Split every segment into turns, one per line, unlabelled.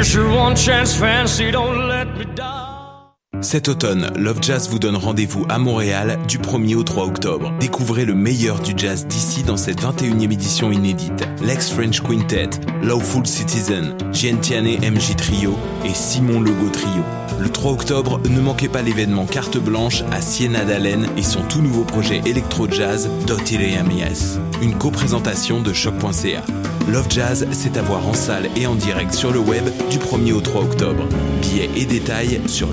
Here's your one chance, fancy, don't let me die.
Cet automne, Love Jazz vous donne rendez-vous à Montréal du 1er au 3 octobre. Découvrez le meilleur du jazz d'ici dans cette 21e édition inédite. Lex French Quintet, Lawful Citizen, Giantiane MJ Trio et Simon Logo Trio. Le 3 octobre, ne manquez pas l'événement Carte Blanche à Siena d'Allen et son tout nouveau projet électro-jazz Dotireamies. Une co-présentation de choc.ca. Love Jazz, c'est à voir en salle et en direct sur le web du 1er au 3 octobre. Billets et détails sur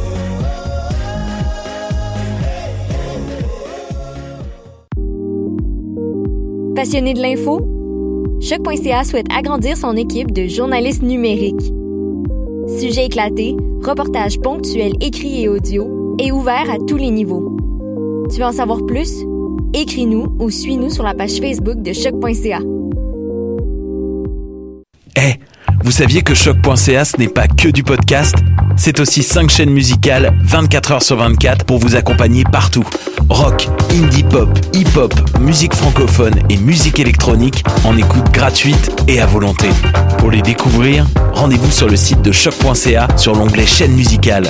Passionné de l'info? Choc.ca souhaite agrandir son équipe de journalistes numériques. Sujets éclatés, reportages ponctuels écrits et audio, et ouverts à tous les niveaux. Tu veux en savoir plus? Écris-nous ou suis-nous sur la page Facebook de Choc.ca.
Eh, vous saviez que choc.ca ce n'est pas que du podcast? C'est aussi 5 chaînes musicales 24 heures sur 24 pour vous accompagner partout. Rock, indie pop, hip-hop, musique francophone et musique électronique en écoute gratuite et à volonté. Pour les découvrir, rendez-vous sur le site de choc.ca sur l'onglet chaîne musicale.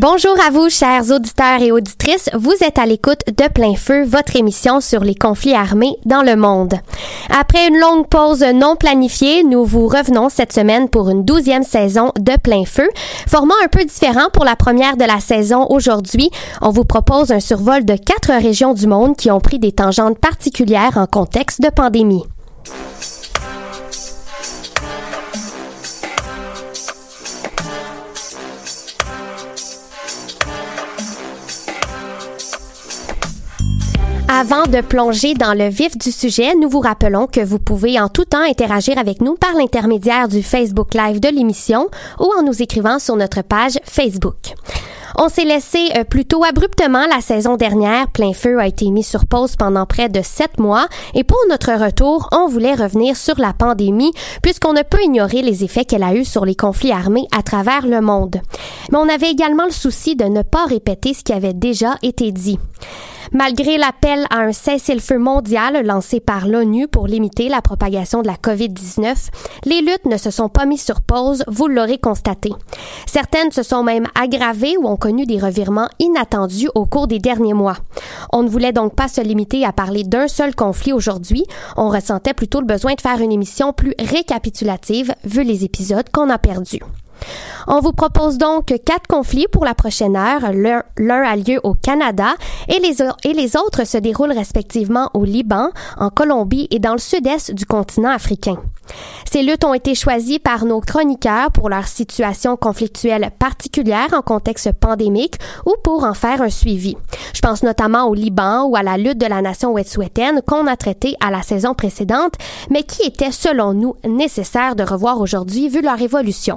Bonjour à vous, chers auditeurs et auditrices. Vous êtes à l'écoute de Plein Feu, votre émission sur les conflits armés dans le monde. Après une longue pause non planifiée, nous vous revenons cette semaine pour une douzième saison de Plein Feu. Format un peu différent pour la première de la saison aujourd'hui. On vous propose un survol de quatre régions du monde qui ont pris des tangentes particulières en contexte de pandémie. Avant de plonger dans le vif du sujet, nous vous rappelons que vous pouvez en tout temps interagir avec nous par l'intermédiaire du Facebook Live de l'émission ou en nous écrivant sur notre page Facebook. On s'est laissé euh, plutôt abruptement la saison dernière. Plein feu a été mis sur pause pendant près de sept mois et pour notre retour, on voulait revenir sur la pandémie puisqu'on ne peut ignorer les effets qu'elle a eus sur les conflits armés à travers le monde. Mais on avait également le souci de ne pas répéter ce qui avait déjà été dit. Malgré l'appel à un cessez-le-feu mondial lancé par l'ONU pour limiter la propagation de la COVID-19, les luttes ne se sont pas mises sur pause, vous l'aurez constaté. Certaines se sont même aggravées ou ont connu des revirements inattendus au cours des derniers mois. On ne voulait donc pas se limiter à parler d'un seul conflit aujourd'hui, on ressentait plutôt le besoin de faire une émission plus récapitulative vu les épisodes qu'on a perdus. On vous propose donc quatre conflits pour la prochaine heure. L'un a lieu au Canada et les, autres se déroulent respectivement au Liban, en Colombie et dans le sud-est du continent africain. Ces luttes ont été choisies par nos chroniqueurs pour leur situation conflictuelle particulière en contexte pandémique ou pour en faire un suivi. Je pense notamment au Liban ou à la lutte de la nation wet'suwetène qu'on a traité à la saison précédente, mais qui était selon nous nécessaire de revoir aujourd'hui vu leur évolution.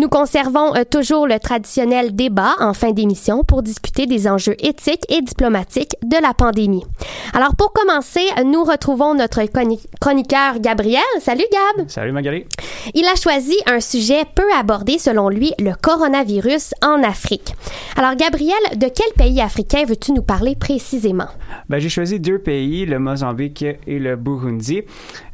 Nous conservons euh, toujours le traditionnel débat en fin d'émission pour discuter des enjeux éthiques et diplomatiques de la pandémie. Alors pour commencer, nous retrouvons notre chroniqueur Gabriel. Salut Gab.
Salut Magali.
Il a choisi un sujet peu abordé selon lui, le coronavirus en Afrique. Alors Gabriel, de quel pays africain veux-tu nous parler précisément?
Ben, j'ai choisi deux pays, le Mozambique et le Burundi.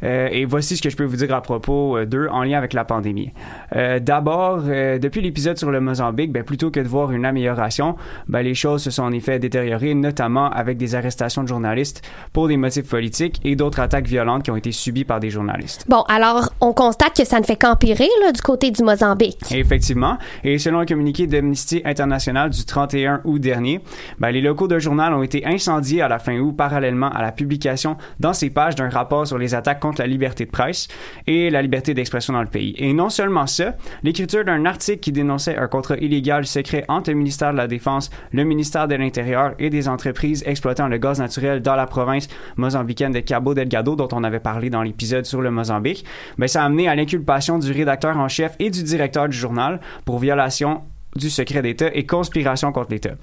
Euh, et voici ce que je peux vous dire à propos euh, d'eux en lien avec la pandémie. Euh, D'abord, voir, euh, depuis l'épisode sur le Mozambique, ben, plutôt que de voir une amélioration, ben, les choses se sont en effet détériorées, notamment avec des arrestations de journalistes pour des motifs politiques et d'autres attaques violentes qui ont été subies par des journalistes.
Bon, alors, on constate que ça ne fait qu'empirer là, du côté du Mozambique.
Effectivement. Et selon un communiqué d'Amnesty International du 31 août dernier, ben, les locaux d'un journal ont été incendiés à la fin août parallèlement à la publication dans ces pages d'un rapport sur les attaques contre la liberté de presse et la liberté d'expression dans le pays. Et non seulement ça, l'écriture d'un article qui dénonçait un contrat illégal secret entre le ministère de la Défense, le ministère de l'Intérieur et des entreprises exploitant le gaz naturel dans la province mozambicaine de Cabo Delgado, dont on avait parlé dans l'épisode sur le Mozambique, ben, ça a amené à l'inculpation du rédacteur en chef et du directeur du journal pour violation du secret d'État et conspiration contre l'État.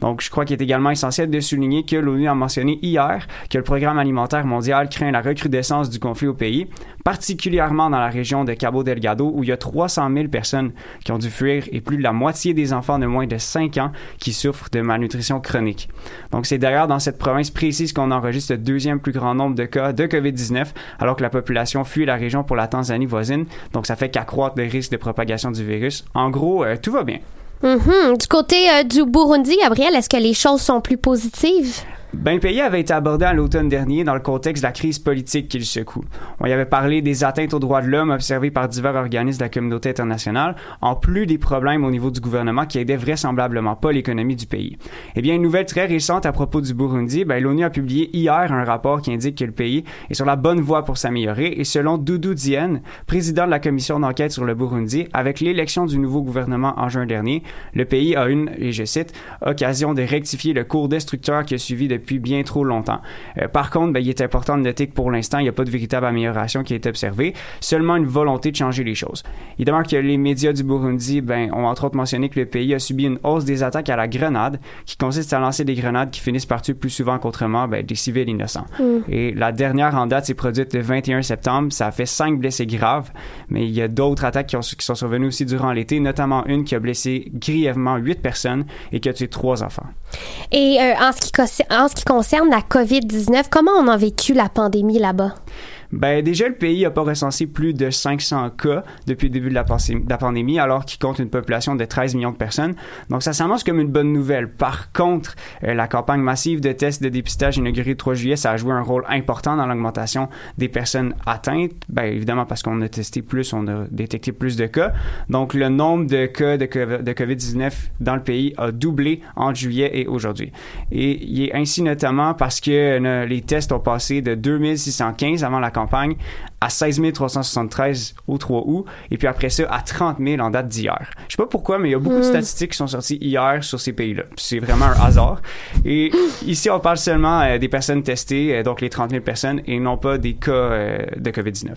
Donc, je crois qu'il est également essentiel de souligner que l'ONU a mentionné hier que le Programme alimentaire mondial craint la recrudescence du conflit au pays, particulièrement dans la région de Cabo Delgado où il y a 300 000 personnes qui ont dû fuir et plus de la moitié des enfants de moins de 5 ans qui souffrent de malnutrition chronique. Donc, c'est d'ailleurs dans cette province précise qu'on enregistre le deuxième plus grand nombre de cas de COVID-19 alors que la population fuit la région pour la Tanzanie voisine. Donc, ça fait qu'accroître le risque de propagation du virus. En gros, euh, tout va bien.
Mhm. Du côté euh, du Burundi, Gabriel, est-ce que les choses sont plus positives?
Ben, le pays avait été abordé à l'automne dernier dans le contexte de la crise politique qu'il secoue. On y avait parlé des atteintes aux droits de l'homme observées par divers organismes de la communauté internationale, en plus des problèmes au niveau du gouvernement qui aidaient vraisemblablement pas l'économie du pays. Eh bien, une nouvelle très récente à propos du Burundi, ben, l'ONU a publié hier un rapport qui indique que le pays est sur la bonne voie pour s'améliorer et selon Doudou Diène, président de la commission d'enquête sur le Burundi, avec l'élection du nouveau gouvernement en juin dernier, le pays a une, et je cite, occasion de rectifier le cours destructeur qui a suivi depuis depuis bien trop longtemps. Euh, par contre, ben, il est important de noter que pour l'instant, il n'y a pas de véritable amélioration qui est observée, seulement une volonté de changer les choses. Il demeure que les médias du Burundi ben, ont entre autres mentionné que le pays a subi une hausse des attaques à la grenade, qui consiste à lancer des grenades qui finissent par tuer plus souvent qu'autrement ben, des civils innocents.
Mm.
Et la dernière en date s'est produite le 21 septembre. Ça a fait cinq blessés graves, mais il y a d'autres attaques qui, ont- qui sont survenues aussi durant l'été, notamment une qui a blessé grièvement huit personnes et qui a tué trois enfants.
Et euh, en, ce qui, en ce qui concerne la COVID-19, comment on a vécu la pandémie là-bas?
Ben déjà, le pays n'a pas recensé plus de 500 cas depuis le début de la, pandémie, alors qu'il compte une population de 13 millions de personnes. Donc ça s'annonce comme une bonne nouvelle. Par contre, euh, la campagne massive de tests de dépistage inaugurée le 3 juillet, ça a joué un rôle important dans l'augmentation des personnes atteintes. Ben évidemment parce qu'on a testé plus, on a détecté plus de cas. Donc le nombre de cas de COVID-19 dans le pays a doublé entre juillet et aujourd'hui. Et il est ainsi notamment parce que euh, les tests ont passé de 2615 avant la campagne campagne à 16 373 au 3 août, et puis après ça à 30 000 en date d'hier. Je sais pas pourquoi, mais il y a beaucoup de statistiques qui sont sorties hier sur ces pays-là. C'est vraiment un hasard. Et ici, on parle seulement euh, des personnes testées, euh, donc les 30 000 personnes, et non pas des cas euh, de COVID-19.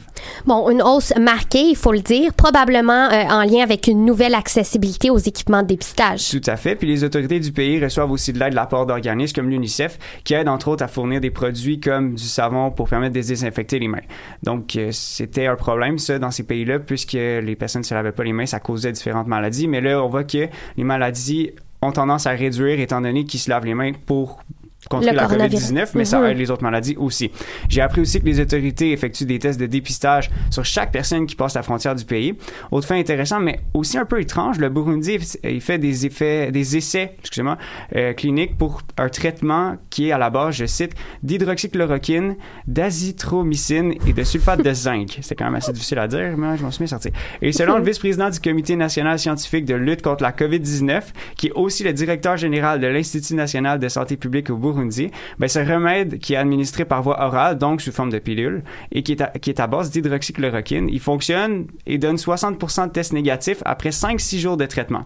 Bon, une hausse marquée, il faut le dire, probablement en lien avec une nouvelle accessibilité aux équipements de dépistage.
Tout à fait. Puis les autorités du pays reçoivent aussi de l'aide de la part d'organismes comme l'UNICEF, qui aident entre autres à fournir des produits comme du savon pour permettre de désinfecter les mains. Donc c'était un problème ça dans ces pays-là, puisque les personnes ne se lavaient pas les mains, ça causait différentes maladies. Mais là, on voit que les maladies ont tendance à réduire étant donné qu'ils se lavent les mains pour contrer
Le
la
coronavirus.
COVID-19, mais ça
Mhm.
aide les autres maladies aussi. J'ai appris aussi que les autorités effectuent des tests de dépistage sur chaque personne qui passe la frontière du pays. Autre fait intéressant, mais aussi un peu étrange, le Burundi, il fait des effets, des essais, excusez-moi, euh, cliniques pour un traitement qui est à la base, je cite, d'hydroxychloroquine, d'azithromycine et de sulfate de zinc. C'est quand même assez difficile à dire, mais je m'en suis sorti. Et selon le vice-président du Comité national scientifique de lutte contre la COVID-19, qui est aussi le directeur général de l'Institut national de santé publique au Burundi, ben, ce remède qui est administré par voie orale, donc sous forme de pilule, et qui est à, qui est à base d'hydroxychloroquine, il fonctionne et donne 60% de tests négatifs après 5-6 jours de traitement.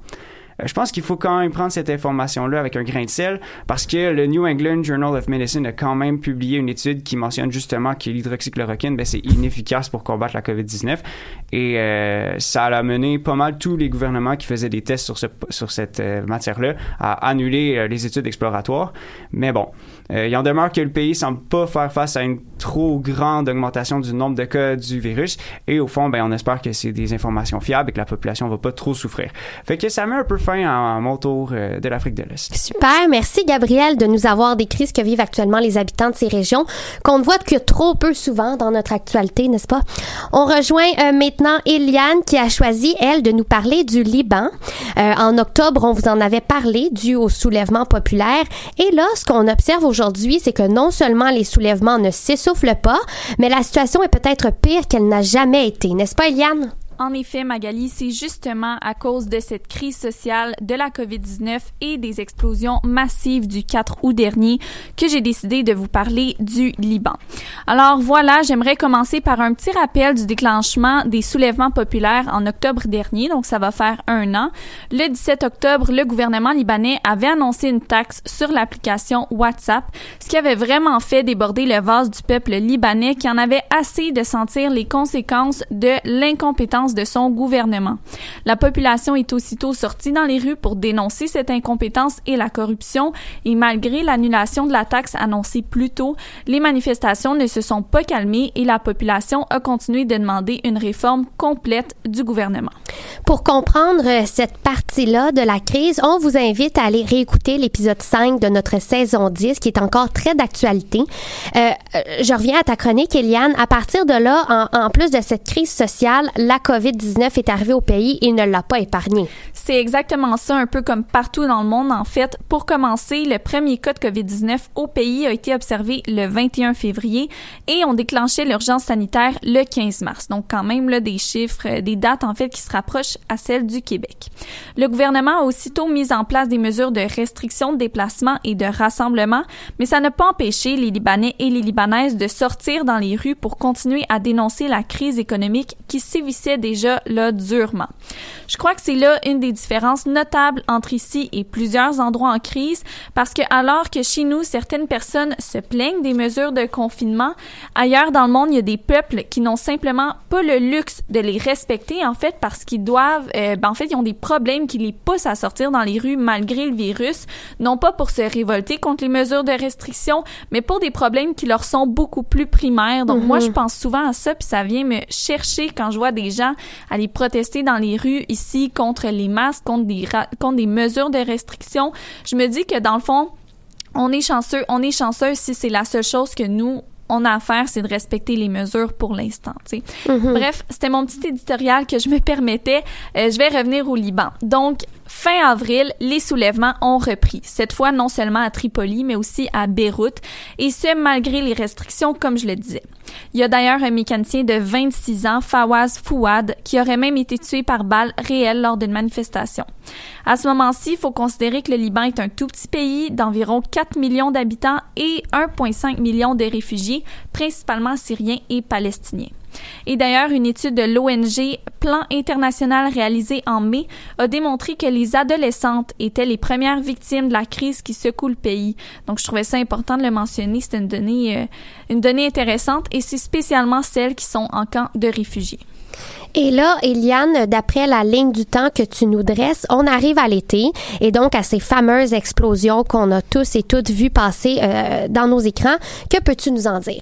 Je pense qu'il faut quand même prendre cette information-là avec un grain de sel parce que le New England Journal of Medicine a quand même publié une étude qui mentionne justement que l'hydroxychloroquine, ben, c'est inefficace pour combattre la COVID-19 et euh, ça a mené pas mal tous les gouvernements qui faisaient des tests sur, ce, sur cette euh, matière-là à annuler euh, les études exploratoires. Mais bon, euh, il en demeure que le pays semble pas faire face à une trop grande augmentation du nombre de cas du virus et au fond, ben, on espère que c'est des informations fiables et que la population va pas trop souffrir. Fait que ça met un peu fin fin à mon tour euh, de l'Afrique de l'Est.
Super, merci Gabriel de nous avoir décrit ce que vivent actuellement les habitants de ces régions qu'on ne voit que trop peu souvent dans notre actualité, n'est-ce pas? On rejoint euh, maintenant Eliane qui a choisi, elle, de nous parler du Liban. Euh, en octobre, on vous en avait parlé dû au soulèvement populaire. Et là, ce qu'on observe aujourd'hui, c'est que non seulement les soulèvements ne s'essoufflent pas, mais la situation est peut-être pire qu'elle n'a jamais été, n'est-ce pas Eliane?
En effet, Magali, c'est justement à cause de cette crise sociale de la COVID-19 et des explosions massives du 4 août dernier que j'ai décidé de vous parler du Liban. Alors voilà, j'aimerais commencer par un petit rappel du déclenchement des soulèvements populaires en octobre dernier, donc ça va faire un an. Le 17 octobre, le gouvernement libanais avait annoncé une taxe sur l'application WhatsApp, ce qui avait vraiment fait déborder le vase du peuple libanais qui en avait assez de sentir les conséquences de l'incompétence de son gouvernement. La population est aussitôt sortie dans les rues pour dénoncer cette incompétence et la corruption et malgré l'annulation de la taxe annoncée plus tôt, les manifestations ne se sont pas calmées et la population a continué de demander une réforme complète du gouvernement.
Pour comprendre euh, cette partie-là de la crise, on vous invite à aller réécouter l'épisode 5 de notre saison 10 qui est encore très d'actualité. Euh, euh, je reviens à ta chronique, Eliane. À partir de là, en, plus de cette crise sociale, la COVID COVID-19 est arrivé au pays et ne l'a pas épargné.
C'est exactement ça, un peu comme partout dans le monde, en fait. Pour commencer, le premier cas de COVID-19 au pays a été observé le 21 février et on déclenché l'urgence sanitaire le 15 mars. Donc, quand même, là, des chiffres, des dates, en fait, qui se rapprochent à celles du Québec. Le gouvernement a aussitôt mis en place des mesures de restriction de déplacement et de rassemblement, mais ça n'a pas empêché les Libanais et les Libanaises de sortir dans les rues pour continuer à dénoncer la crise économique qui sévissait déjà là durement. Je crois que c'est là une des différences notables entre ici et plusieurs endroits en crise parce que alors que chez nous certaines personnes se plaignent des mesures de confinement, ailleurs dans le monde il y a des peuples qui n'ont simplement pas le luxe de les respecter en fait parce qu'ils doivent euh, ben, en fait ils ont des problèmes qui les poussent à sortir dans les rues malgré le virus, non pas pour se révolter contre les mesures de restriction, mais pour des problèmes qui leur sont beaucoup plus primaires. Donc moi je mhm. pense souvent à ça puis ça vient me chercher quand je vois des gens aller protester dans les rues ici contre les masques, contre des, contre des mesures de restriction. Je me dis que dans le fond, on est chanceux, on est chanceux si c'est la seule chose que nous on a à faire, c'est de respecter les mesures pour l'instant. Mm-hmm. Bref, c'était mon petit éditorial que je me permettais. Euh, je vais revenir au Liban. Donc, Fin avril, les soulèvements ont repris, cette fois non seulement à Tripoli, mais aussi à Beyrouth, et ce malgré les restrictions, comme je le disais. Il y a d'ailleurs un mécanicien de 26 ans, Fawaz Fouad, qui aurait même été tué par balle réelle lors d'une manifestation. À ce moment-ci, il faut considérer que le Liban est un tout petit pays d'environ 4 millions d'habitants et 1,5 million de réfugiés, principalement syriens et palestiniens. Et d'ailleurs, une étude de l'ONG Plan international réalisée en mai a démontré que les adolescentes étaient les premières victimes de la crise qui secoue le pays. Donc, je trouvais ça important de le mentionner. C'est une donnée, euh, une donnée intéressante et c'est spécialement celles qui sont en camp de réfugiés.
Et là, Eliane, d'après la ligne du temps que tu nous dresses, on arrive à l'été et donc à ces fameuses explosions qu'on a tous et toutes vues passer euh, dans nos écrans. Que peux-tu nous en dire?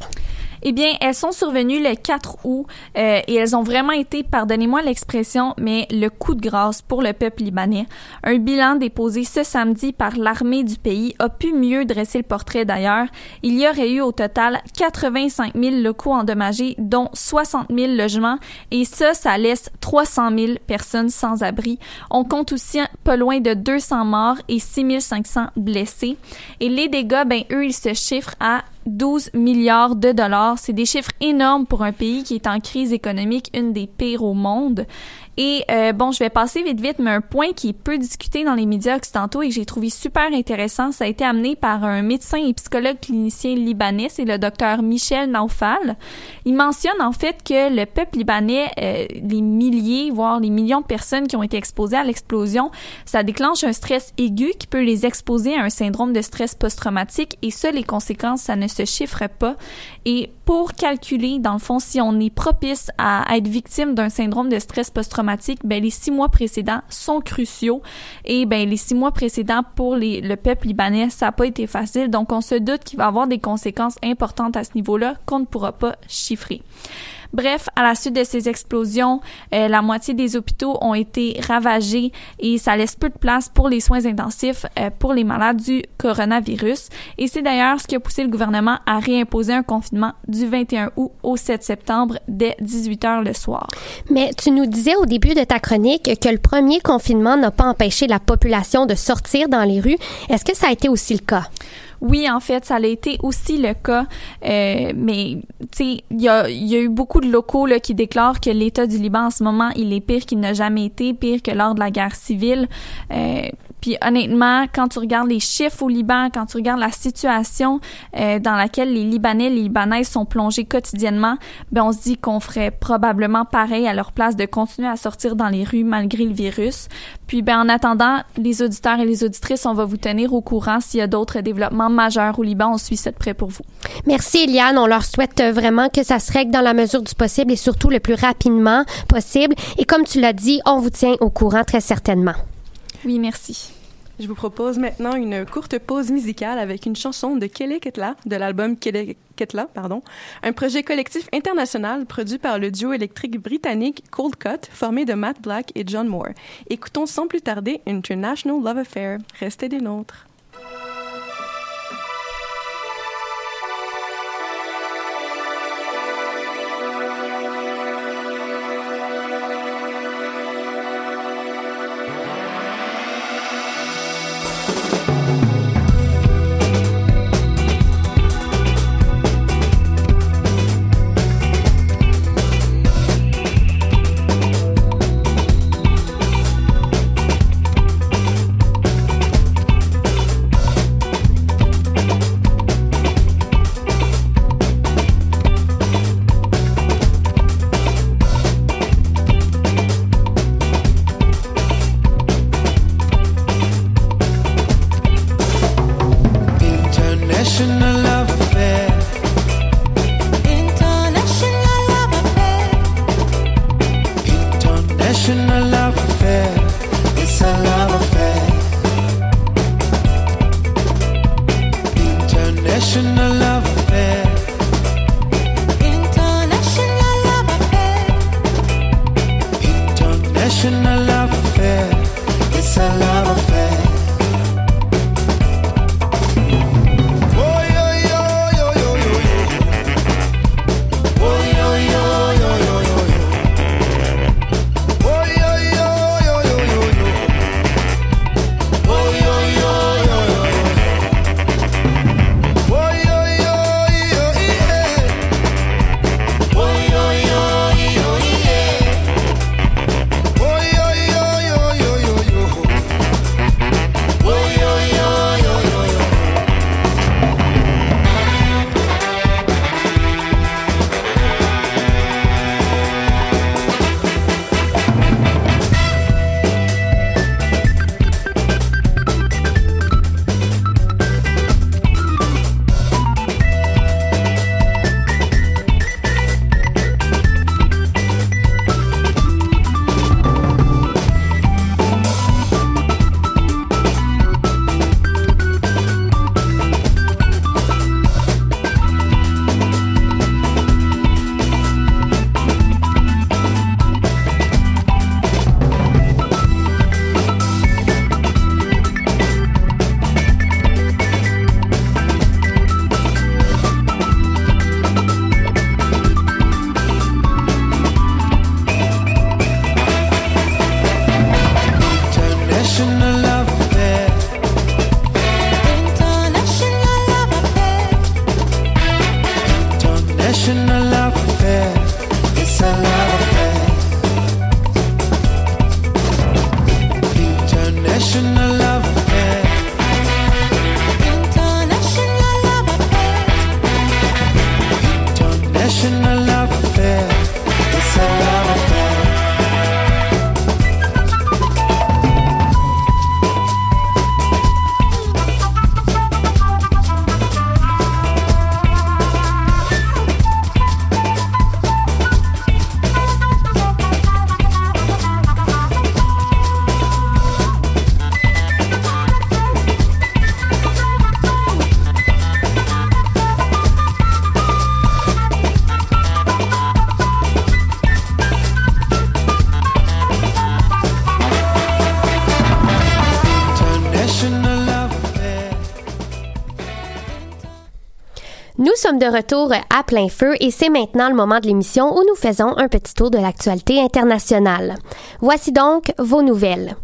Eh bien, elles sont survenues le 4 août euh, et elles ont vraiment été, pardonnez-moi l'expression, mais le coup de grâce pour le peuple libanais. Un bilan déposé ce samedi par l'armée du pays a pu mieux dresser le portrait d'ailleurs. Il y aurait eu au total 85 000 locaux endommagés, dont 60 000 logements, et ça, ça laisse 300 000 personnes sans abri. On compte aussi pas loin de 200 morts et 6 500 blessés. Et les dégâts, ben eux, ils se chiffrent à 12 milliards de dollars. C'est des chiffres énormes pour un pays qui est en crise économique, une des pires au monde. Et euh, bon, je vais passer vite vite, mais un point qui est peu discuté dans les médias occidentaux et que j'ai trouvé super intéressant, ça a été amené par un médecin et psychologue clinicien libanais, c'est le docteur Michel Naufal. Il mentionne en fait que le peuple libanais, euh, les milliers, voire les millions de personnes qui ont été exposées à l'explosion, ça déclenche un stress aigu qui peut les exposer à un syndrome de stress post-traumatique et ça, les conséquences, ça ne se chiffre pas. Et pour calculer, dans le fond, si on est propice à être victime d'un syndrome de stress post-traumatique, ben les six mois précédents sont cruciaux et ben les six mois précédents pour le peuple libanais, ça n'a pas été facile. Donc on se doute qu'il va avoir des conséquences importantes à ce niveau-là qu'on ne pourra pas chiffrer. Bref, à la suite de ces explosions, euh, la moitié des hôpitaux ont été ravagés et ça laisse peu de place pour les soins intensifs euh, pour les malades du coronavirus. Et c'est d'ailleurs ce qui a poussé le gouvernement à réimposer un confinement du 21 août au 7 septembre dès 18 heures le soir.
Mais tu nous disais au début de ta chronique que le premier confinement n'a pas empêché la population de sortir dans les rues. Est-ce que ça a été aussi le cas?
Oui, en fait, ça a été aussi le cas, euh, mais tu sais, il y a, eu beaucoup de locaux là, qui déclarent que l'État du Liban en ce moment, il est pire qu'il n'a jamais été, pire que lors de la guerre civile. Euh, puis honnêtement, quand tu regardes les chiffres au Liban, quand tu regardes la situation euh, dans laquelle les Libanais, les Libanaises sont plongés quotidiennement, ben on se dit qu'on ferait probablement pareil à leur place de continuer à sortir dans les rues malgré le virus. Puis ben en attendant, les auditeurs et les auditrices, on va vous tenir au courant s'il y a d'autres développements majeurs au Liban. On suit ça de près pour vous.
Merci Eliane. On leur souhaite vraiment que ça se règle dans la mesure du possible et surtout le plus rapidement possible. Et comme tu l'as dit, on vous tient au courant très certainement.
Oui, merci.
Je vous propose maintenant une courte pause musicale avec une chanson de Kelly Ketla, de l'album Kelly Ketla, pardon, un projet collectif international produit par le duo électrique britannique Cold Cut, formé de Matt Black et John Moore. Écoutons sans plus tarder International Love Affair. Restez des nôtres.
Nous sommes de retour à plein feu et c'est maintenant le moment de l'émission où nous faisons un petit tour de l'actualité internationale. Voici donc vos nouvelles.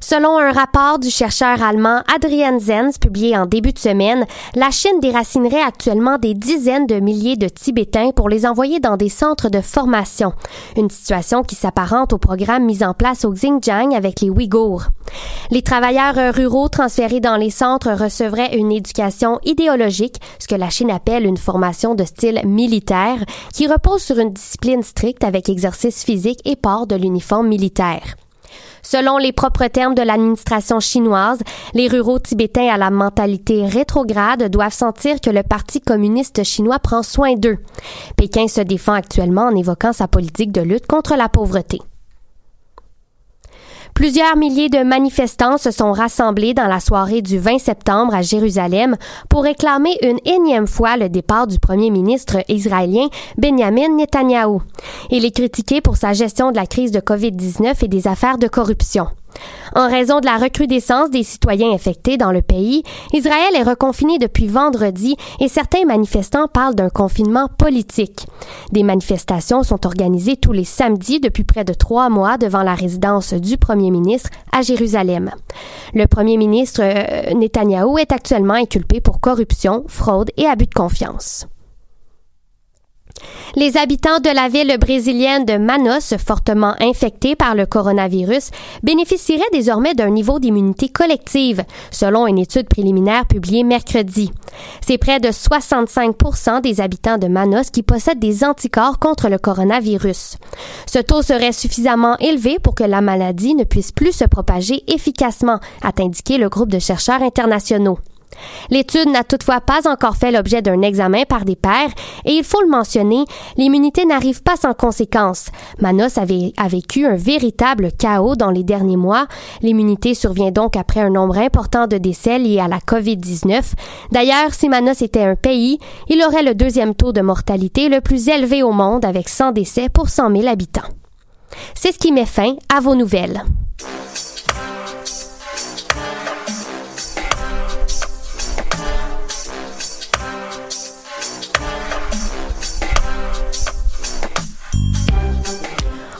Selon un rapport du chercheur allemand Adrian Zenz publié en début de semaine, la Chine déracinerait actuellement des dizaines de milliers de Tibétains pour les envoyer dans des centres de formation, une situation qui s'apparente au programme mis en place au Xinjiang avec les Ouïghours. Les travailleurs ruraux transférés dans les centres recevraient une éducation idéologique, ce que la Chine appelle une formation de style militaire, qui repose sur une discipline stricte avec exercice physique et port de l'uniforme militaire. Selon les propres termes de l'administration chinoise, les ruraux tibétains à la mentalité rétrograde doivent sentir que le Parti communiste chinois prend soin d'eux. Pékin se défend actuellement en évoquant sa politique de lutte contre la pauvreté. Plusieurs milliers de manifestants se sont rassemblés dans la soirée du 20 septembre à Jérusalem pour réclamer une énième fois le départ du premier ministre israélien Benjamin Netanyahou. Il est critiqué pour sa gestion de la crise de COVID-19 et des affaires de corruption. En raison de la recrudescence des citoyens infectés dans le pays, Israël est reconfiné depuis vendredi et certains manifestants parlent d'un confinement politique. Des manifestations sont organisées tous les samedis depuis près de trois mois devant la résidence du premier ministre à Jérusalem. Le premier ministre euh, Netanyahou est actuellement inculpé pour corruption, fraude et abus de confiance. Les habitants de la ville brésilienne de Manos, fortement infectés par le coronavirus, bénéficieraient désormais d'un niveau d'immunité collective, selon une étude préliminaire publiée mercredi. C'est près de 65% des habitants de Manos qui possèdent des anticorps contre le coronavirus. Ce taux serait suffisamment élevé pour que la maladie ne puisse plus se propager efficacement, a indiqué le groupe de chercheurs internationaux. L'étude n'a toutefois pas encore fait l'objet d'un examen par des pairs et il faut le mentionner, l'immunité n'arrive pas sans conséquences. Manos avait, a vécu un véritable chaos dans les derniers mois. L'immunité survient donc après un nombre important de décès liés à la COVID-19. D'ailleurs, si Manos était un pays, il aurait le deuxième taux de mortalité le plus élevé au monde avec 100 décès pour 100 000 habitants. C'est ce qui met fin à vos nouvelles.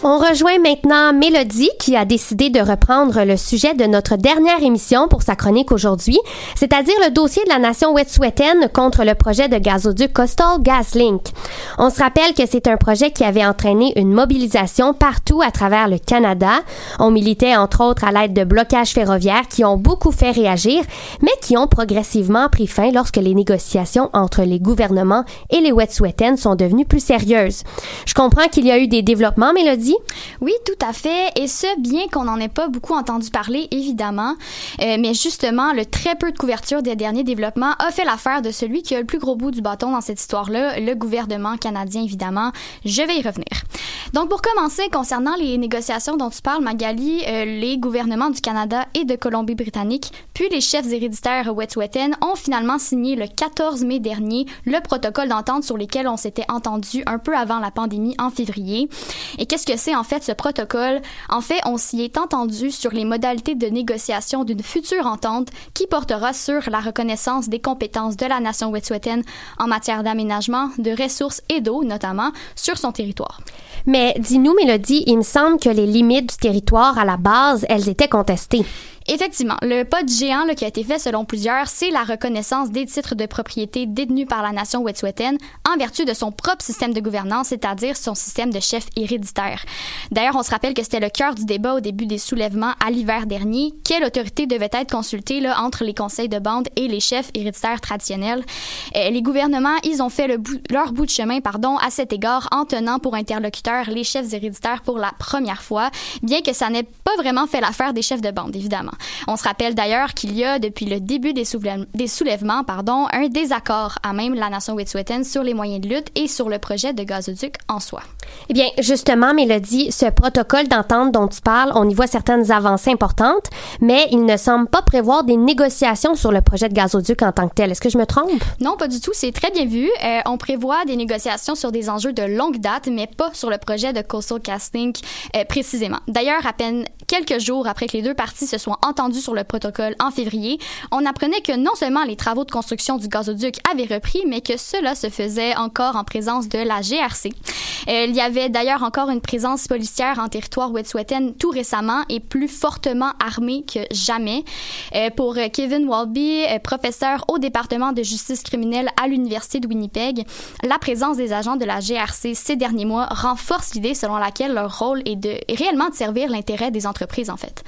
On rejoint maintenant Mélodie qui a décidé de reprendre le sujet de notre dernière émission pour sa chronique aujourd'hui, c'est-à-dire le dossier de la nation Wet'suwet'en contre le projet de gazoduc Coastal GasLink. On se rappelle que c'est un projet qui avait entraîné une mobilisation partout à travers le Canada. On militait entre autres à l'aide de blocages ferroviaires qui ont beaucoup fait réagir, mais qui ont progressivement pris fin lorsque les négociations entre les gouvernements et les Wet'suwet'en sont devenues plus sérieuses. Je comprends qu'il y a eu des développements, Mélodie.
Oui, tout à fait. Et ce, bien qu'on n'en ait pas beaucoup entendu parler, évidemment. Euh, mais justement, le très peu de couverture des derniers développements a fait l'affaire de celui qui a le plus gros bout du bâton dans cette histoire-là, le gouvernement canadien, évidemment. Je vais y revenir. Donc, pour commencer, concernant les négociations dont tu parles, Magali, euh, les gouvernements du Canada et de Colombie-Britannique, puis les chefs héréditaires Wet'suwet'en ont finalement signé le 14 mai dernier le protocole d'entente sur lequel on s'était entendu un peu avant la pandémie en février. Et qu'est-ce que c'est en fait ce protocole? En fait, on s'y est entendu sur les modalités de négociation d'une future entente qui portera sur la reconnaissance des compétences de la nation Wet'suwet'en en matière d'aménagement, de ressources et d'eau notamment sur son territoire.
Mais dis-nous, Mélodie, il me semble que les limites du territoire à la base, elles étaient contestées.
Effectivement, le pas de géant là, qui a été fait selon plusieurs, c'est la reconnaissance des titres de propriété détenus par la nation Wet'suwet'en en vertu de son propre système de gouvernance, c'est-à-dire son système de chef héréditaire. D'ailleurs, on se rappelle que c'était le cœur du débat au début des soulèvements à l'hiver dernier. Quelle autorité devait être consultée là, entre les conseils de bande et les chefs héréditaires traditionnels? Euh, les gouvernements, ils ont fait leur bout de chemin pardon, à cet égard en tenant pour interlocuteurs les chefs héréditaires pour la première fois, bien que ça n'ait pas vraiment fait l'affaire des chefs de bande, évidemment. On se rappelle d'ailleurs qu'il y a, depuis le début des, soulève- des soulèvements, pardon, un désaccord à même la nation Wet'suwet'en sur les moyens de lutte et sur le projet de gazoduc en soi.
Eh bien, justement, Mélodie, ce protocole d'entente dont tu parles, on y voit certaines avancées importantes, mais il ne semble pas prévoir des négociations sur le projet de gazoduc en tant que tel. Est-ce que je me trompe?
Non, pas du tout. C'est très bien vu. Euh, on prévoit des négociations sur des enjeux de longue date, mais pas sur le projet de Coastal Casting précisément. D'ailleurs, à peine quelques jours après que les deux parties se soient entendu sur le protocole en février, on apprenait que non seulement les travaux de construction du gazoduc avaient repris, mais que cela se faisait encore en présence de la GRC. Euh, il y avait d'ailleurs encore une présence policière en territoire Wet'suwet'en tout récemment et plus fortement armée que jamais. Euh, pour Kevin Walby, euh, professeur au département de justice criminelle à l'Université de Winnipeg, la présence des agents de la GRC ces derniers mois renforce l'idée selon laquelle leur rôle est de est réellement de servir l'intérêt des entreprises en fait.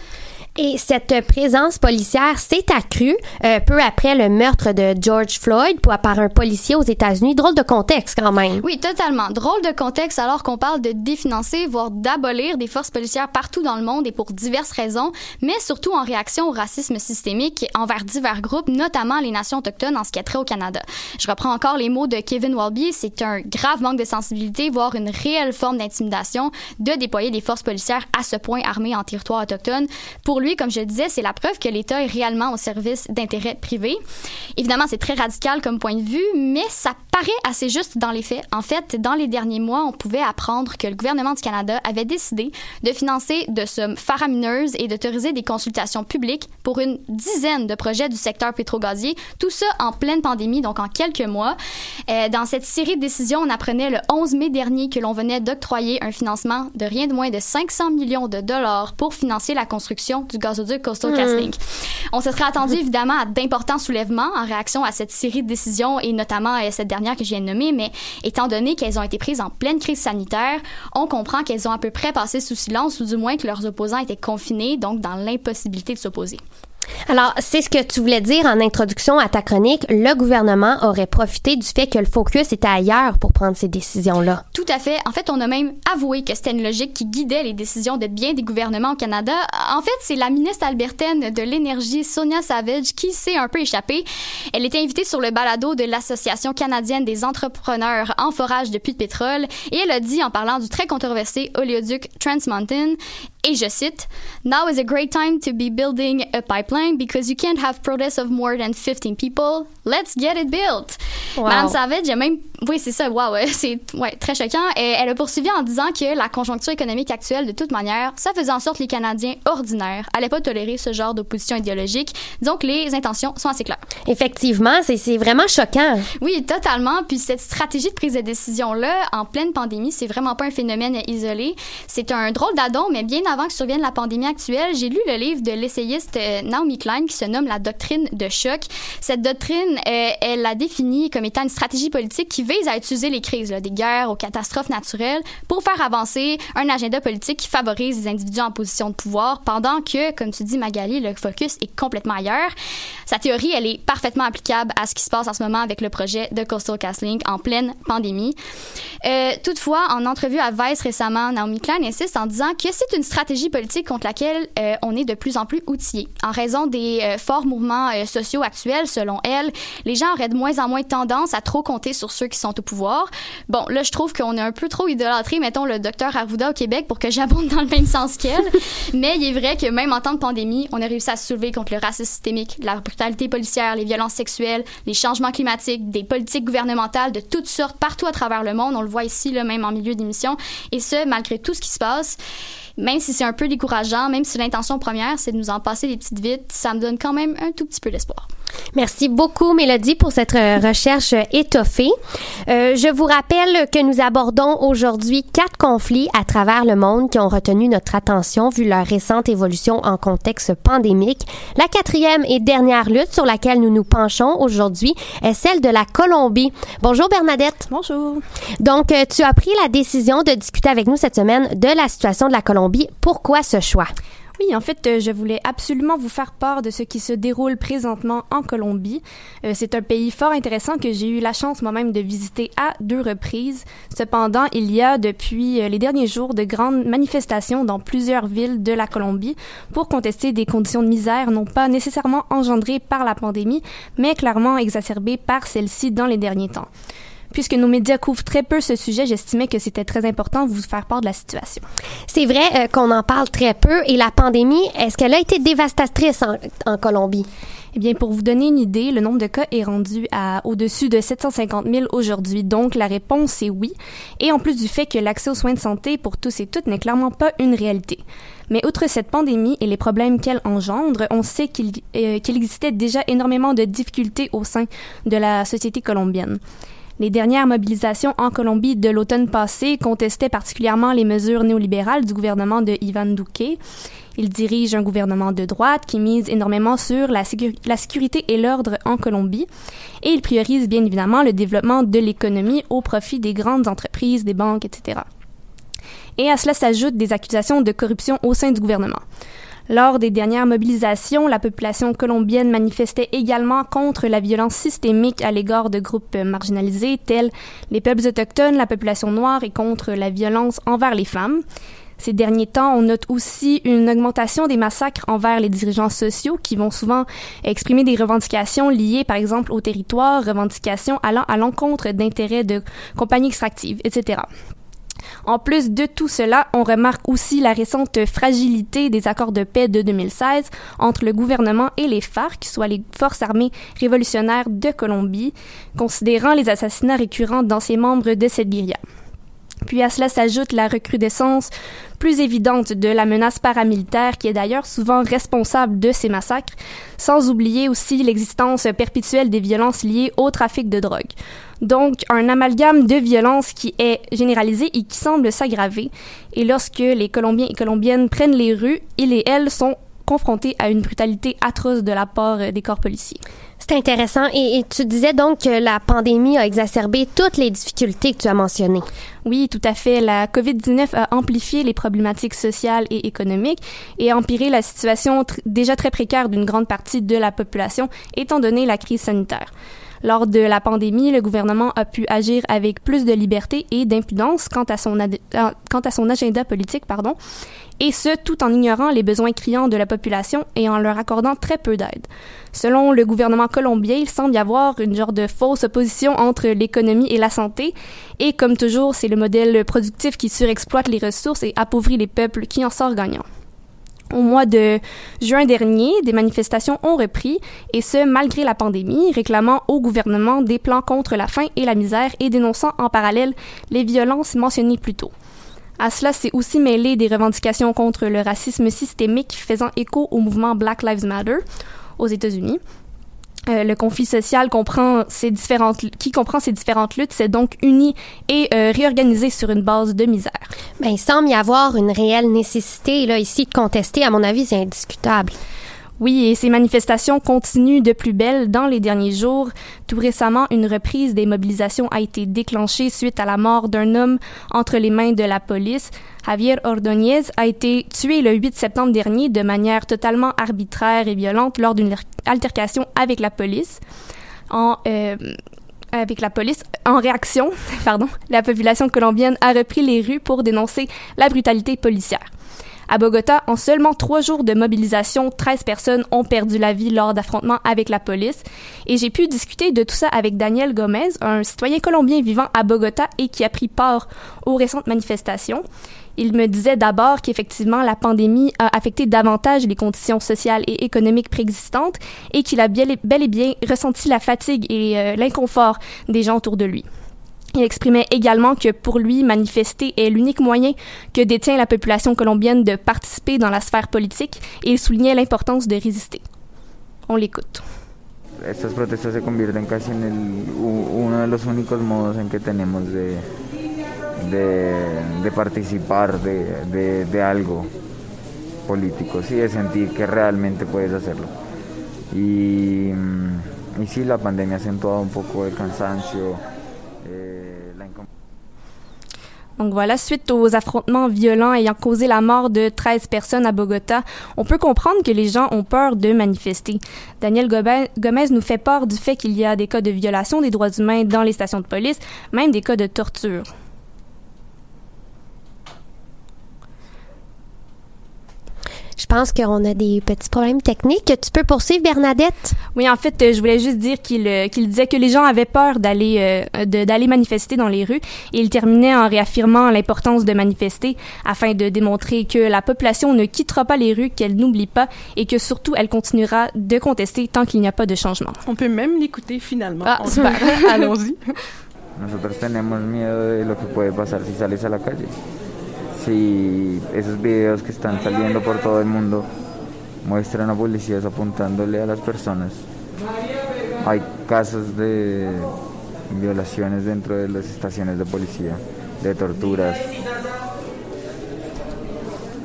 Et cette présence policière s'est accrue euh, peu après le meurtre de George Floyd par un policier aux États-Unis. Drôle de contexte quand même.
Oui, totalement. Drôle de contexte alors qu'on parle de définancer, voire d'abolir des forces policières partout dans le monde et pour diverses raisons, mais surtout en réaction au racisme systémique envers divers groupes, notamment les nations autochtones en ce qui a trait au Canada. Je reprends encore les mots de Kevin Walby, c'est un grave manque de sensibilité, voire une réelle forme d'intimidation de déployer des forces policières à ce point armées en territoire autochtone. Pour lui, comme je le disais, c'est la preuve que l'État est réellement au service d'intérêts privés. Évidemment, c'est très radical comme point de vue, mais ça paraît assez juste dans les faits. En fait, dans les derniers mois, on pouvait apprendre que le gouvernement du Canada avait décidé de financer de sommes faramineuses et d'autoriser des consultations publiques pour une dizaine de projets du secteur pétrogazier, tout ça en pleine pandémie, donc en quelques mois. Euh, dans cette série de décisions, on apprenait le 11 mai dernier que l'on venait d'octroyer un financement de rien de moins de 500 millions de dollars pour financer la construction du gazoduc Coastal
Hmm.
GasLink. On se serait attendu évidemment à d'importants soulèvements en réaction à cette série de décisions et notamment euh, cette dernière que je viens de nommer, mais étant donné qu'elles ont été prises en pleine crise sanitaire, on comprend qu'elles ont à peu près passé sous silence ou du moins que leurs opposants étaient confinés, donc dans l'impossibilité de s'opposer.
Alors, c'est ce que tu voulais dire en introduction à ta chronique. Le gouvernement aurait profité du fait que le focus était ailleurs pour prendre ces décisions-là.
Tout à fait. En fait, on a même avoué que c'était une logique qui guidait les décisions de bien des gouvernements au Canada. En fait, c'est la ministre albertaine de l'énergie, Sonia Savage, qui s'est un peu échappée. Elle était invitée sur le balado de l'Association canadienne des entrepreneurs en forage de puits de pétrole et elle a dit en parlant du très controversé oléoduc Trans Mountain et je cite Now is a great time to be building a pipeline because you can't have protests of more than 15 people. Let's get it built.
Wow.
Madame Savage a même oui, c'est ça. Wow, ouais, c'est ouais, très choquant. Et elle a poursuivi en disant que la conjoncture économique actuelle, de toute manière, ça faisait en sorte que les Canadiens ordinaires allaient pas tolérer ce genre d'opposition idéologique. Donc, les intentions sont assez claires.
Effectivement, c'est c'est vraiment choquant.
Oui, totalement. Puis cette stratégie de prise de décision-là, en pleine pandémie, c'est vraiment pas un phénomène isolé. C'est un drôle d'adon, mais bien avant que survienne la pandémie actuelle, j'ai lu le livre de l'essayiste euh, Naomi Klein qui se nomme La doctrine de choc. Cette doctrine, elle la définit comme étant une stratégie politique qui vise à utiliser les crises, là, des guerres aux catastrophes naturelles, pour faire avancer un agenda politique qui favorise les individus en position de pouvoir, pendant que, comme tu dis, Magali, le focus est complètement ailleurs. Sa théorie, elle est parfaitement applicable à ce qui se passe en ce moment avec le projet de Coastal GasLink en pleine pandémie. Euh, toutefois, en entrevue à Vice récemment, Naomi Klein insiste en disant que c'est une stratégie politique contre laquelle euh, on est de plus en plus outillé. En raison des euh, forts mouvements sociaux actuels, selon elle, les gens auraient de moins en moins tendance à trop compter sur ceux qui sont au pouvoir. Bon, là, je trouve qu'on est un peu trop idolâtré, mettons, le docteur Arruda au Québec pour que j'abonde dans le même sens qu'elle. Mais il est vrai que même en temps de pandémie, on a réussi à se soulever contre le racisme systémique, la brutalité policière, les violences sexuelles, les changements climatiques, des politiques gouvernementales de toutes sortes partout à travers le monde. On le voit ici, là, même en milieu d'émission. Et ce, malgré tout ce qui se passe. Même si c'est un peu décourageant, même si l'intention première, c'est de nous en passer des petites vites, ça me donne quand même un tout petit peu d'espoir.
Merci beaucoup, Mélodie, pour cette euh, recherche étoffée. Euh, je vous rappelle que nous abordons aujourd'hui quatre conflits à travers le monde qui ont retenu notre attention vu leur récente évolution en contexte pandémique. La quatrième et dernière lutte sur laquelle nous nous penchons aujourd'hui est celle de la Colombie. Bonjour Bernadette.
Bonjour.
Donc, euh, tu as pris la décision de discuter avec nous cette semaine de la situation de la Colombie. Pourquoi ce choix?
Oui, en fait, euh, je voulais absolument vous faire part de ce qui se déroule présentement en Colombie. Euh, c'est un pays fort intéressant que j'ai eu la chance moi-même de visiter à deux reprises. Cependant, il y a depuis euh, les derniers jours de grandes manifestations dans plusieurs villes de la Colombie pour contester des conditions de misère non pas nécessairement engendrées par la pandémie, mais clairement exacerbées par celle-ci dans les derniers temps. Puisque nos médias couvrent très peu ce sujet, j'estimais que c'était très important de vous faire part de la situation.
C'est vrai euh, qu'on en parle très peu et la pandémie, est-ce qu'elle a été dévastatrice en, en Colombie?
Eh bien, pour vous donner une idée, le nombre de cas est rendu à au-dessus de 750 000 aujourd'hui. Donc, la réponse est oui. Et en plus du fait que l'accès aux soins de santé pour tous et toutes n'est clairement pas une réalité. Mais outre cette pandémie et les problèmes qu'elle engendre, on sait qu'il euh, qu'il existait déjà énormément de difficultés au sein de la société colombienne. Les dernières mobilisations en Colombie de l'automne passé contestaient particulièrement les mesures néolibérales du gouvernement de Ivan Duque. Il dirige un gouvernement de droite qui mise énormément sur la, la sécurité et l'ordre en Colombie et il priorise bien évidemment le développement de l'économie au profit des grandes entreprises, des banques, etc. Et à cela s'ajoutent des accusations de corruption au sein du gouvernement. Lors des dernières mobilisations, la population colombienne manifestait également contre la violence systémique à l'égard de groupes marginalisés tels les peuples autochtones, la population noire et contre la violence envers les femmes. Ces derniers temps, on note aussi une augmentation des massacres envers les dirigeants sociaux qui vont souvent exprimer des revendications liées, par exemple, au territoire, revendications allant à l'encontre d'intérêts de compagnies extractives, etc. En plus de tout cela, on remarque aussi la récente fragilité des accords de paix de 2016 entre le gouvernement et les FARC, soit les forces armées révolutionnaires de Colombie, considérant les assassinats récurrents d'anciens membres de cette guérilla. Puis à cela s'ajoute la recrudescence plus évidente de la menace paramilitaire qui est d'ailleurs souvent responsable de ces massacres, sans oublier aussi l'existence perpétuelle des violences liées au trafic de drogue. Donc un amalgame de violences qui est généralisé et qui semble s'aggraver. Et lorsque les Colombiens et Colombiennes prennent les rues, ils et elles sont confrontés à une brutalité atroce de la part des corps policiers.
C'est intéressant. Et, et, tu disais donc que la pandémie a exacerbé toutes les difficultés que tu as mentionnées.
Oui, tout à fait. La COVID-19 a amplifié les problématiques sociales et économiques et a empiré la situation tr déjà très précaire d'une grande partie de la population, étant donné la crise sanitaire. Lors de la pandémie, le gouvernement a pu agir avec plus de liberté et d'impudence quant à son quant à son agenda politique, pardon, et ce tout en ignorant les besoins criants de la population et en leur accordant très peu d'aide. Selon le gouvernement colombien, il semble y avoir une genre de fausse opposition entre l'économie et la santé, et comme toujours, c'est le modèle productif qui surexploite les ressources et appauvrit les peuples qui en sort gagnant. Au mois de juin dernier, des manifestations ont repris, et ce, malgré la pandémie, réclamant au gouvernement des plans contre la faim et la misère et dénonçant en parallèle les violences mentionnées plus tôt. À cela s'est aussi mêlé des revendications contre le racisme systémique faisant écho au mouvement Black Lives Matter aux États-Unis. Euh, le conflit social comprend ces différentes, qui comprend ces différentes luttes s'est donc uni et euh, réorganisé sur une base de misère.
Ben, il semble y avoir une réelle nécessité là ici de contester. À mon avis, c'est indiscutable.
Oui, et ces manifestations continuent de plus belle dans les derniers jours. Tout récemment, une reprise des mobilisations a été déclenchée suite à la mort d'un homme entre les mains de la police. Javier Ordóñez a été tué le 8 septembre dernier de manière totalement arbitraire et violente lors d'une altercation avec la police. En, euh, avec la police. En réaction, pardon, la population colombienne a repris les rues pour dénoncer la brutalité policière. À Bogota, en seulement trois jours de mobilisation, 13 personnes ont perdu la vie lors d'affrontements avec la police. Et j'ai pu discuter de tout ça avec Daniel Gomez, un citoyen colombien vivant à Bogota et qui a pris part aux récentes manifestations. Il me disait d'abord qu'effectivement la pandémie a affecté davantage les conditions sociales et économiques préexistantes et qu'il a bel et bien ressenti la fatigue et euh, l'inconfort des gens autour de lui. Il exprimait également que pour lui, manifester est l'unique moyen que détient la population colombienne de participer dans la sphère politique et il soulignait l'importance de résister. On l'écoute.
Estas protestas se convierten casi en el, uno de los únicos en que tenemos de, de, de participar de, de, de, algo político, ¿sí? de sentir que realmente puedes hacerlo. Y, y sí, la pandemia ha acentuado un poco el cansancio.
Donc voilà, suite aux affrontements violents ayant causé la mort de 13 personnes à Bogota, on peut comprendre que les gens ont peur de manifester. Daniel Gomez nous fait part du fait qu'il y a des cas de violation des droits humains dans les stations de police, même des cas de torture.
Je pense qu'on a des petits problèmes techniques. Tu peux poursuivre, Bernadette?
Oui, en fait, euh, je voulais juste dire qu'il euh, qu'il disait que les gens avaient peur d'aller euh, d'aller manifester dans les rues. Et il terminait en réaffirmant l'importance de manifester afin de démontrer que la population ne quittera pas les rues, qu'elle n'oublie pas et que surtout elle continuera de contester tant qu'il n'y a pas de changement.
On peut même l'écouter finalement.
Ah.
Allons-y.
Nosotros tenemos miedo de lo que puede pasar si sales a la calle. Si esos videos que están saliendo por todo el mundo muestran a policías apuntándole a las personas. Hay casos de violaciones dentro de las estaciones de policía, de torturas.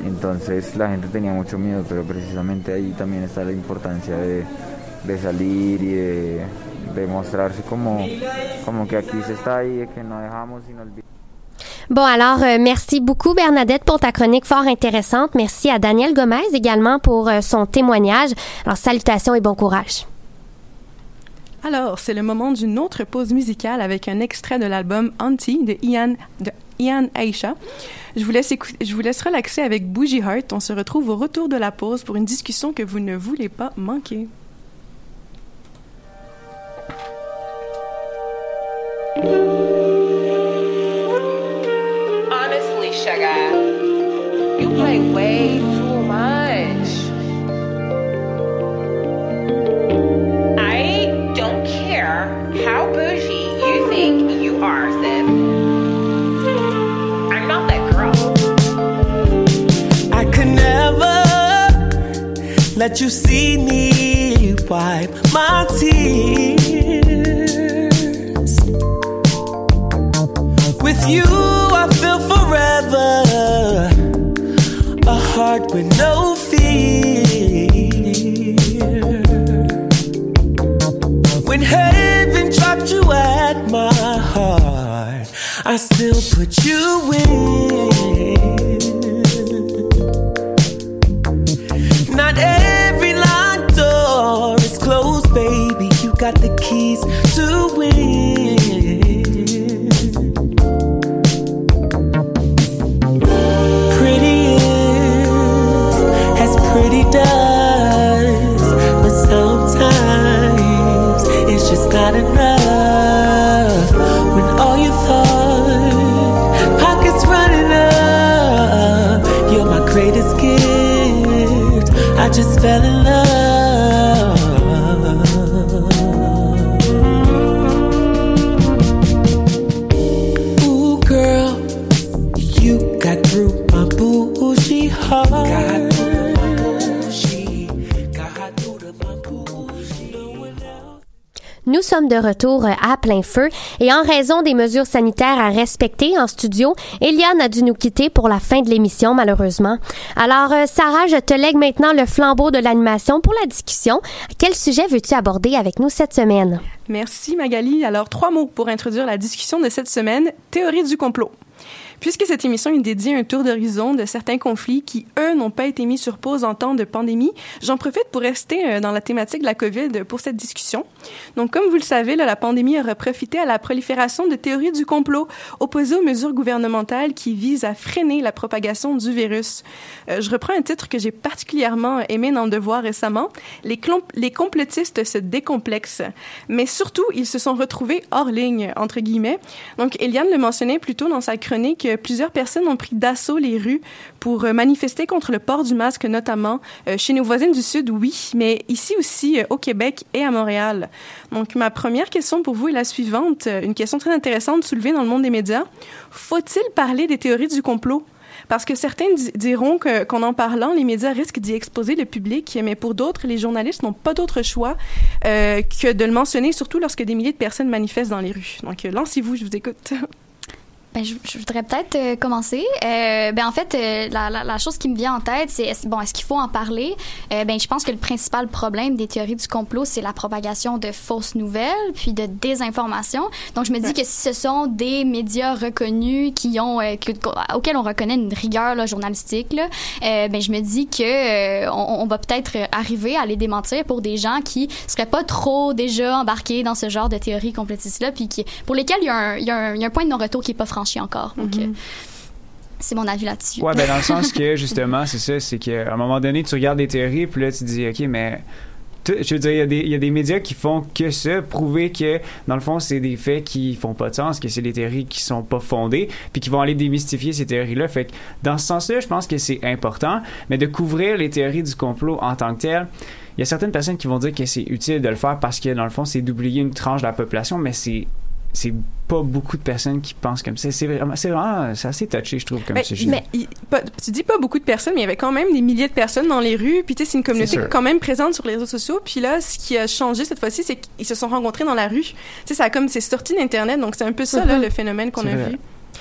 Entonces la gente tenía mucho miedo, pero precisamente ahí también está la importancia de, de salir y de, de mostrarse como, como que aquí se está y que no dejamos y no olvidamos.
Bon, alors, euh, merci beaucoup, Bernadette, pour ta chronique fort intéressante. Merci à Daniel Gomez également pour euh, son témoignage. Alors, salutations et bon courage.
Alors, c'est le moment d'une autre pause musicale avec un extrait de l'album Auntie de Ian, de Ian Aisha. Je vous, laisse je vous laisse relaxer avec Bougie Heart. On se retrouve au retour de la pause pour une discussion que vous ne voulez pas manquer.
Sugar, you play way too much. I don't care how bougie you think you are, sis. I'm not that girl.
I could never let you see me wipe my tears. With you, I feel forever. A heart with no fear. When heaven dropped you at my heart, I still put you in. Not every locked door is closed, baby. You got the keys to win.
Retour euh, à plein feu et en raison des mesures sanitaires à respecter en studio, Eliane a dû nous quitter pour la fin de l'émission malheureusement. Alors euh, Sarah, je te lègue maintenant le flambeau de l'animation pour la discussion. Quel sujet veux-tu aborder avec nous cette semaine?
Merci Magali. Alors, trois mots pour introduire la discussion de cette semaine. Théorie du complot. Puisque cette émission est dédiée à un tour d'horizon de certains conflits qui, eux, n'ont pas été mis sur pause en temps de pandémie, j'en profite pour rester euh, dans la thématique de la COVID pour cette discussion. Donc, comme vous le savez, la pandémie aura profité à la prolifération de théories du complot opposées aux mesures gouvernementales qui visent à freiner la propagation du virus. Euh, je reprends un titre que j'ai particulièrement aimé dans le Devoir récemment. Les, complotistes se décomplexent. Mais surtout, ils se sont retrouvés hors ligne, entre guillemets. Donc, Eliane le mentionnait plus tôt dans sa chronique, euh, plusieurs personnes ont pris d'assaut les rues pour euh, manifester contre le port du masque, notamment chez nos voisines du Sud, oui, mais ici aussi au Québec et à Montréal. Donc, ma première question pour vous est la suivante, une question très intéressante soulevée dans le monde des médias. Faut-il parler des théories du complot? Parce que certains di- diront que- qu'en en parlant, les médias risquent d'y exposer le public, mais pour d'autres, les journalistes n'ont pas d'autre choix euh, que de le mentionner, surtout lorsque des milliers de personnes manifestent dans les rues. Donc, euh, lancez-vous, je vous écoute.
Ben, je, je voudrais peut-être euh, commencer. Euh, ben, en fait, euh, la, la, la chose qui me vient en tête, c'est est-ce- bon, est-ce qu'il faut en parler? Euh, Ben, je pense que le principal problème des théories du complot, c'est la propagation de fausses nouvelles, puis de désinformation. Donc, je me dis
Ouais.
que si ce sont des médias reconnus qui ont euh, que- auxquels on reconnaît une rigueur là, journalistique, là, euh, ben, je me dis que euh, on, on va peut-être arriver à les démentir pour des gens qui seraient pas trop déjà embarqués dans ce genre de théories complotistes là, puis qui, pour lesquels il y, a un, il, y y a un point de non-retour qui est pas encore. Donc, euh, C'est mon avis là-dessus.
Ouais, ben dans le sens que justement, c'est ça, c'est qu'à un moment donné, tu regardes des théories, puis là, tu te dis, OK, mais. Je veux dire, il y, a des, il y a des médias qui font que ça, prouver que, dans le fond, c'est des faits qui font pas de sens, que c'est des théories qui sont pas fondées, puis qui vont aller démystifier ces théories-là. Fait que, dans ce sens-là, je pense que c'est important, mais de couvrir les théories du complot en tant que telles, il y a certaines personnes qui vont dire que c'est utile de le faire parce que, dans le fond, c'est d'oublier une tranche de la population, mais c'est c'est pas beaucoup de personnes qui pensent comme ça. C'est vraiment, c'est vraiment, c'est assez touché, je trouve, comme
Ben,
sujet.
mais il- pas- tu dis pas beaucoup de personnes, mais il y avait quand même des milliers de personnes dans les rues. Puis tu sais, c'est une communauté quand même présente sur les réseaux sociaux. Puis là, ce qui a changé cette fois-ci, c'est qu'ils se sont rencontrés dans la rue. Tu sais, ça a comme c'est sorti d'internet, donc c'est un peu ça là,
Mhm.
le phénomène qu'on a
vrai.
vu.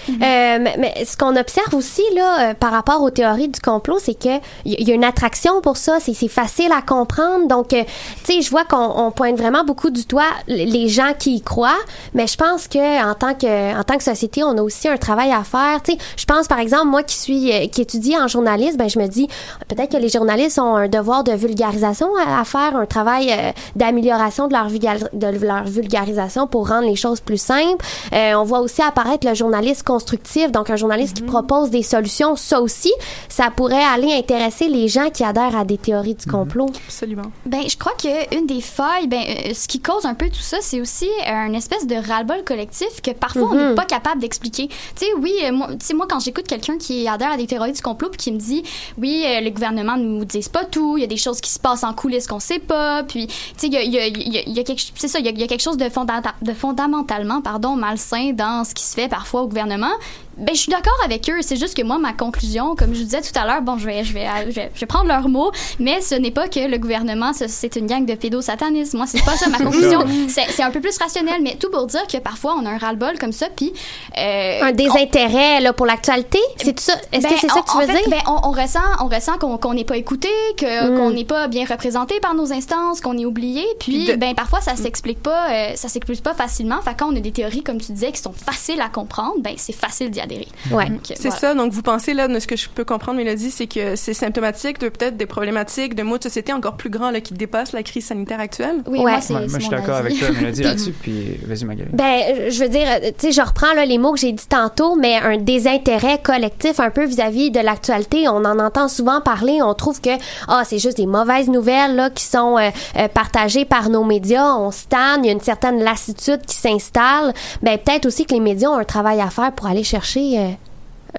Euh, mais, ce qu'on observe aussi là euh, par rapport aux théories du complot, c'est que il y, a une attraction pour ça, c'est facile à comprendre. Donc, euh, tu sais, je vois qu'on on pointe vraiment beaucoup du doigt les gens qui y croient, mais je pense que en tant que en tant que société, on a aussi un travail à faire. Tu sais, je pense par exemple moi qui suis euh, qui étudie en journalisme, ben je me dis peut-être que les journalistes ont un devoir de vulgarisation à, faire, un travail d'amélioration de leur de leur vulgarisation pour rendre les choses plus simples. On voit aussi apparaître le journaliste constructif, donc un journaliste qui propose des solutions. Ça aussi, ça pourrait aller intéresser les gens qui adhèrent à des théories du complot.
Absolument.
Ben, je crois que une des failles, ben, euh, ce qui cause un peu tout ça, c'est aussi un espèce de ras-le-bol collectif que parfois on n'est pas capable d'expliquer. Tu sais, oui, euh, moi, quand j'écoute quelqu'un qui adhère à des théories du complot puis qui me dit, oui, euh, le gouvernement nous disent pas tout, il y a des choses qui se passent en coulisses qu'on sait pas, puis, tu sais, il y a, il y a- il y a- il y a quelque, c'est ça, il y a, il y a quelque chose de, fondata- de fondamentalement, pardon, malsain dans ce qui se fait parfois au gouvernement. cinéma Ben, je suis d'accord avec eux. C'est juste que moi, ma conclusion, comme je vous disais tout à l'heure, bon, je vais, je vais, je vais, je vais prendre leurs mots, mais ce n'est pas que le gouvernement, ce- c'est une gang de pédosatanistes. Moi, c'est pas ça ma conclusion. C'est un peu plus rationnel, mais tout pour dire que parfois, on a un ras-le-bol comme ça, puis... euh,
Un désintérêt là, pour l'actualité, c'est tout ça? Est-ce
ben,
que c'est ça que tu veux
fait,
dire?
ben, on, on ressent, on ressent qu'on qu'on n'est pas écouté, que
Mm.
qu'on n'est pas bien représenté par nos instances, qu'on est oublié. Puis,
Puis de-
ben parfois ça s'explique pas, euh, ça s'explique pas facilement. Fait quand on a des théories comme tu disais qui sont faciles à comprendre, ben c'est facile d'y adhérer.
Ouais.
Donc,
C'est
voilà.
ça. Donc vous pensez là, de ce que je peux comprendre, Mélodie, c'est que c'est symptomatique de peut-être des problématiques de maux de société encore plus grands là, qui dépassent la crise sanitaire actuelle?
Oui,
Ouais.
moi c'est
moi,
c'est
je suis d'accord avec toi, Mélodie, là-dessus, puis vas-y, Magali.
Ben, je veux dire, tu sais, je reprends là, les mots que j'ai dit tantôt, mais un désintérêt collectif un peu vis-à-vis de l'actualité. On en entend souvent parler. On trouve que ah, c'est juste des mauvaises nouvelles là qui sont euh, euh, partagées par nos médias. On stagne, il y a une certaine lassitude qui s'installe. Ben, peut-être aussi que les médias ont un travail à faire pour aller chercher euh,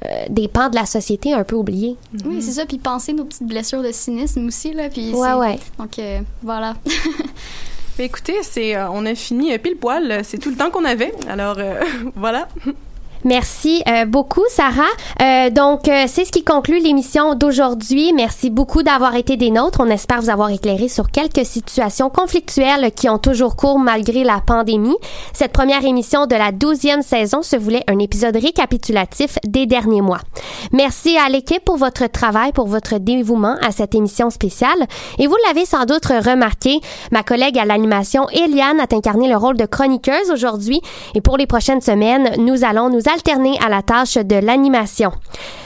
euh, des pans de la société un peu oubliés.
Oui, c'est ça. Puis penser nos petites blessures de cynisme aussi là. Puis
Ouais,
c'est-
ouais.
Donc euh, voilà.
Écoutez, c'est euh, on a fini pile poil. C'est tout le temps qu'on avait. Alors euh, voilà.
Merci euh, beaucoup, Sarah. Euh, donc, euh, c'est ce qui conclut l'émission d'aujourd'hui. Merci beaucoup d'avoir été des nôtres. On espère vous avoir éclairé sur quelques situations conflictuelles qui ont toujours cours malgré la pandémie. Cette première émission de la douzième saison se voulait un épisode récapitulatif des derniers mois. Merci à l'équipe pour votre travail, pour votre dévouement à cette émission spéciale. Et vous l'avez sans doute remarqué, ma collègue à l'animation, Eliane, a incarné le rôle de chroniqueuse aujourd'hui. Et pour les prochaines semaines, nous allons nous alterner à la tâche de l'animation.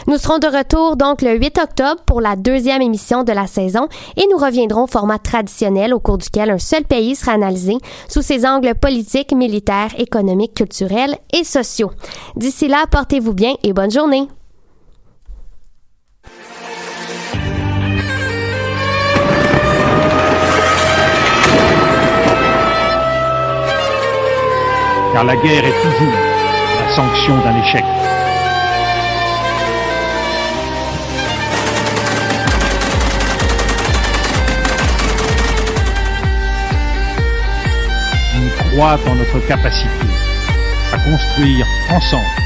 Nous serons de retour donc le 8 octobre pour la deuxième émission de la saison et nous reviendrons au format traditionnel au cours duquel un seul pays sera analysé sous ses angles politiques, militaires, économiques, culturels et sociaux. D'ici là, portez-vous bien et bonne journée.
car la guerre est toujours sanction d'un échec. On croit en notre capacité à construire ensemble